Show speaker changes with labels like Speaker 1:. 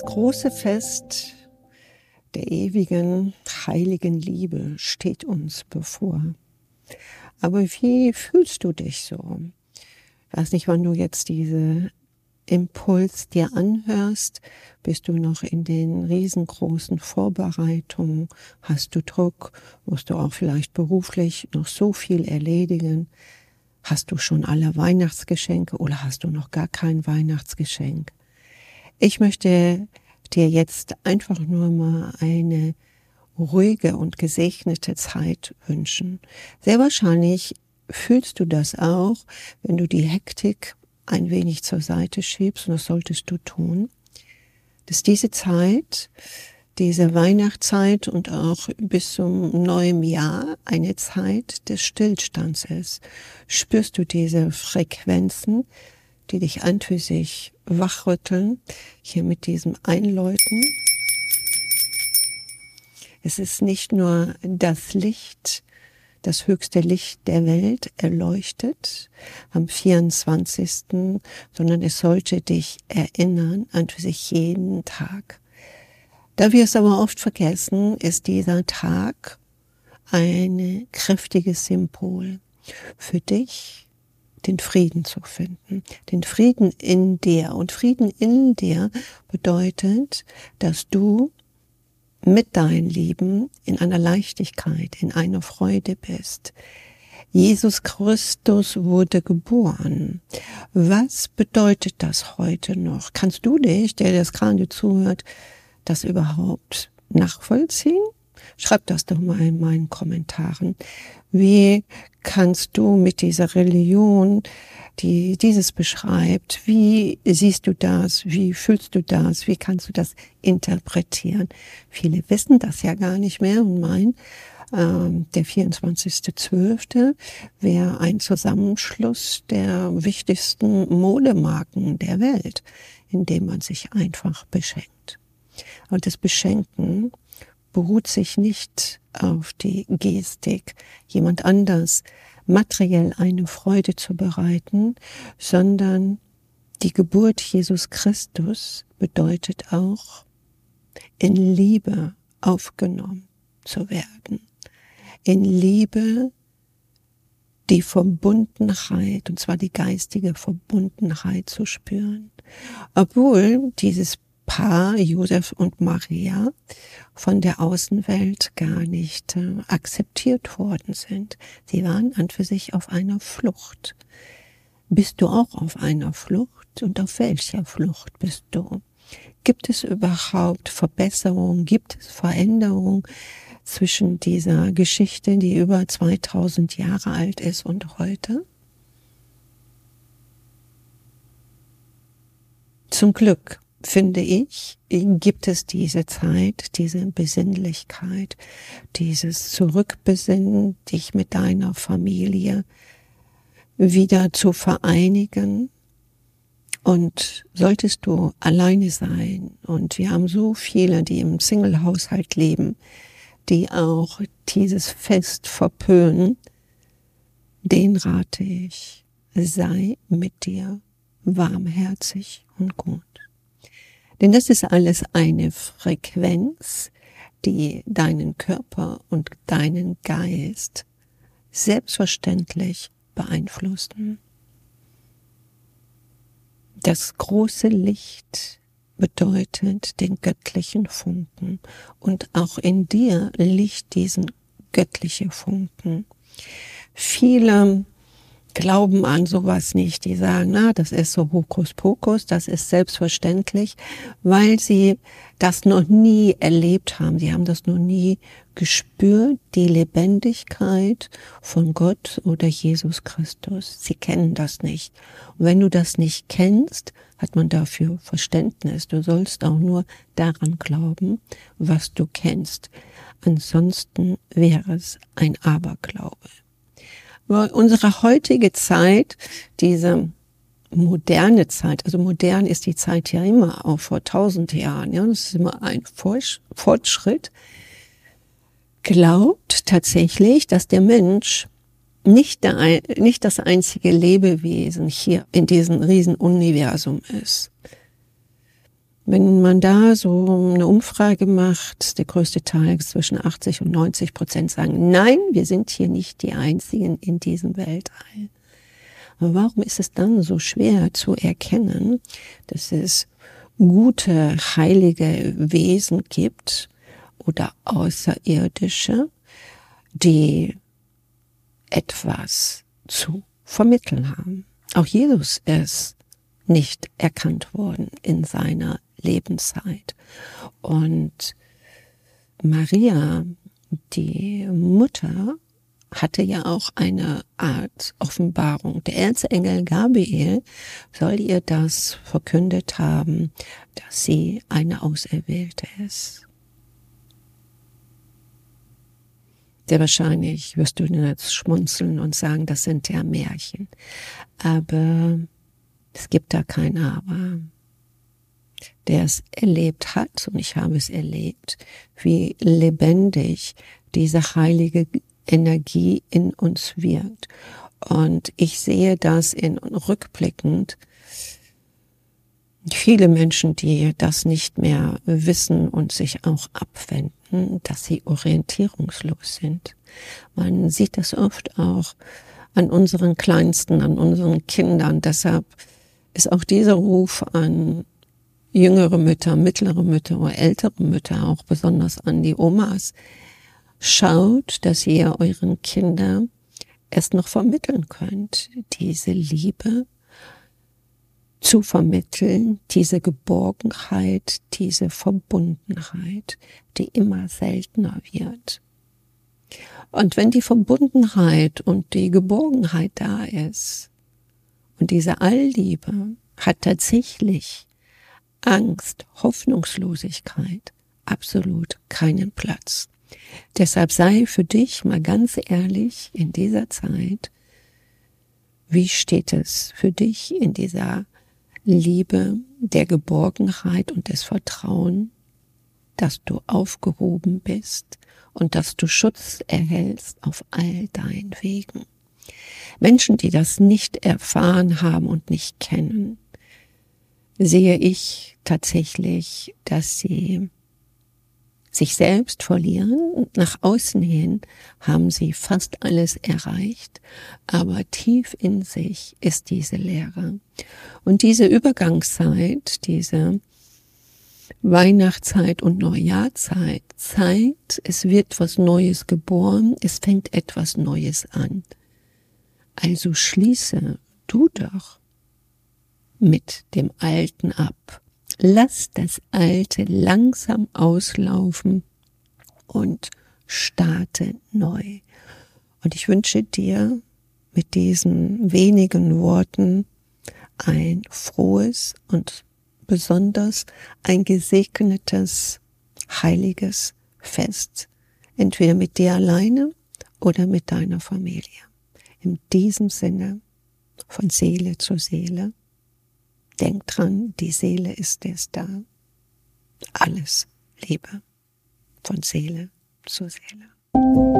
Speaker 1: Das große Fest der ewigen, heiligen Liebe steht uns bevor. Aber wie fühlst du dich so? Ich weiß nicht, wann du jetzt diese Impuls dir anhörst, bist du noch in den riesengroßen Vorbereitungen, hast du Druck, musst du auch vielleicht beruflich noch so viel erledigen, hast du schon alle Weihnachtsgeschenke oder hast du noch gar kein Weihnachtsgeschenk? Ich möchte dir jetzt einfach nur mal eine ruhige und gesegnete Zeit wünschen. Sehr wahrscheinlich fühlst du das auch, wenn du die Hektik ein wenig zur Seite schiebst, und das solltest du tun, dass diese Zeit, diese Weihnachtszeit und auch bis zum neuen Jahr eine Zeit des Stillstands ist. Spürst du diese Frequenzen, die dich an für sich wachrütteln, hier mit diesem Einläuten? Es ist nicht nur das Licht, das höchste Licht der Welt erleuchtet am 24., sondern es sollte dich erinnern an sich jeden Tag. Da wir es aber oft vergessen, ist dieser Tag ein kräftiges Symbol für dich, den Frieden zu finden, den Frieden in dir. Und Frieden in dir bedeutet, dass du mit deinen Lieben in einer Leichtigkeit, in einer Freude bist. Jesus Christus wurde geboren. Was bedeutet das heute noch? Kannst du dich, der das gerade zuhört, das überhaupt nachvollziehen? Schreib das doch mal in meinen Kommentaren. Wie kannst du mit dieser Religion die dieses beschreibt. Wie siehst du das? Wie fühlst du das? Wie kannst du das interpretieren? Viele wissen das ja gar nicht mehr und meinen, ähm, der 24.12. wäre ein Zusammenschluss der wichtigsten Modemarken der Welt, in dem man sich einfach beschenkt. Und das Beschenken beruht sich nicht auf die Gestik. Jemand anders materiell eine Freude zu bereiten, sondern die Geburt Jesus Christus bedeutet auch, in Liebe aufgenommen zu werden. In Liebe die Verbundenheit, und zwar die geistige Verbundenheit zu spüren. Obwohl dieses Paar Josef und Maria von der Außenwelt gar nicht äh, akzeptiert worden sind. Sie waren an für sich auf einer Flucht. Bist du auch auf einer Flucht und auf welcher Flucht bist du? Gibt es überhaupt Verbesserungen? Gibt es Veränderungen zwischen dieser Geschichte, die über 2000 Jahre alt ist und heute? Zum Glück finde ich, gibt es diese Zeit, diese Besinnlichkeit, dieses Zurückbesinnen, dich mit deiner Familie wieder zu vereinigen. Und solltest du alleine sein, und wir haben so viele, die im Single-Haushalt leben, die auch dieses Fest verpönen, den rate ich, sei mit dir warmherzig und gut. Denn das ist alles eine Frequenz, die deinen Körper und deinen Geist selbstverständlich beeinflussen. Das große Licht bedeutet den göttlichen Funken und auch in dir liegt diesen göttliche Funken. Viele glauben an sowas nicht. Die sagen, na, das ist so Hokuspokus, das ist selbstverständlich, weil sie das noch nie erlebt haben. Sie haben das noch nie gespürt, die Lebendigkeit von Gott oder Jesus Christus. Sie kennen das nicht. Und wenn du das nicht kennst, hat man dafür Verständnis. Du sollst auch nur daran glauben, was du kennst. Ansonsten wäre es ein Aberglaube unsere heutige Zeit, diese moderne Zeit, also modern ist die Zeit ja immer auch vor tausend Jahren, ja, das ist immer ein Fortschritt, glaubt tatsächlich, dass der Mensch nicht, der, nicht das einzige Lebewesen hier in diesem Riesenuniversum ist. Wenn man da so eine Umfrage macht, der größte Teil zwischen 80 und 90 Prozent sagen, nein, wir sind hier nicht die Einzigen in diesem Weltall. Aber warum ist es dann so schwer zu erkennen, dass es gute, heilige Wesen gibt oder Außerirdische, die etwas zu vermitteln haben? Auch Jesus ist nicht erkannt worden in seiner Lebenszeit. Und Maria, die Mutter, hatte ja auch eine Art Offenbarung. Der Erzengel Gabriel soll ihr das verkündet haben, dass sie eine Auserwählte ist. Sehr wahrscheinlich wirst du jetzt schmunzeln und sagen, das sind ja Märchen. Aber es gibt da kein Aber der es erlebt hat, und ich habe es erlebt, wie lebendig diese heilige Energie in uns wirkt. Und ich sehe das in rückblickend viele Menschen, die das nicht mehr wissen und sich auch abwenden, dass sie orientierungslos sind. Man sieht das oft auch an unseren Kleinsten, an unseren Kindern. Deshalb ist auch dieser Ruf an jüngere Mütter, mittlere Mütter oder ältere Mütter, auch besonders an die Omas, schaut, dass ihr euren Kindern es noch vermitteln könnt, diese Liebe zu vermitteln, diese Geborgenheit, diese Verbundenheit, die immer seltener wird. Und wenn die Verbundenheit und die Geborgenheit da ist und diese Allliebe hat tatsächlich Angst, Hoffnungslosigkeit absolut keinen Platz. Deshalb sei für dich mal ganz ehrlich in dieser Zeit, wie steht es für dich in dieser Liebe der Geborgenheit und des Vertrauen, dass du aufgehoben bist und dass du Schutz erhältst auf all deinen Wegen. Menschen, die das nicht erfahren haben und nicht kennen, sehe ich tatsächlich, dass sie sich selbst verlieren. Nach außen hin haben sie fast alles erreicht, aber tief in sich ist diese Leere. Und diese Übergangszeit, diese Weihnachtszeit und Neujahrzeit zeigt, es wird was Neues geboren, es fängt etwas Neues an. Also schließe du doch mit dem Alten ab. Lass das Alte langsam auslaufen und starte neu. Und ich wünsche dir mit diesen wenigen Worten ein frohes und besonders ein gesegnetes, heiliges Fest. Entweder mit dir alleine oder mit deiner Familie. In diesem Sinne von Seele zu Seele Denk dran, die Seele ist es da. Alles Liebe von Seele zu Seele.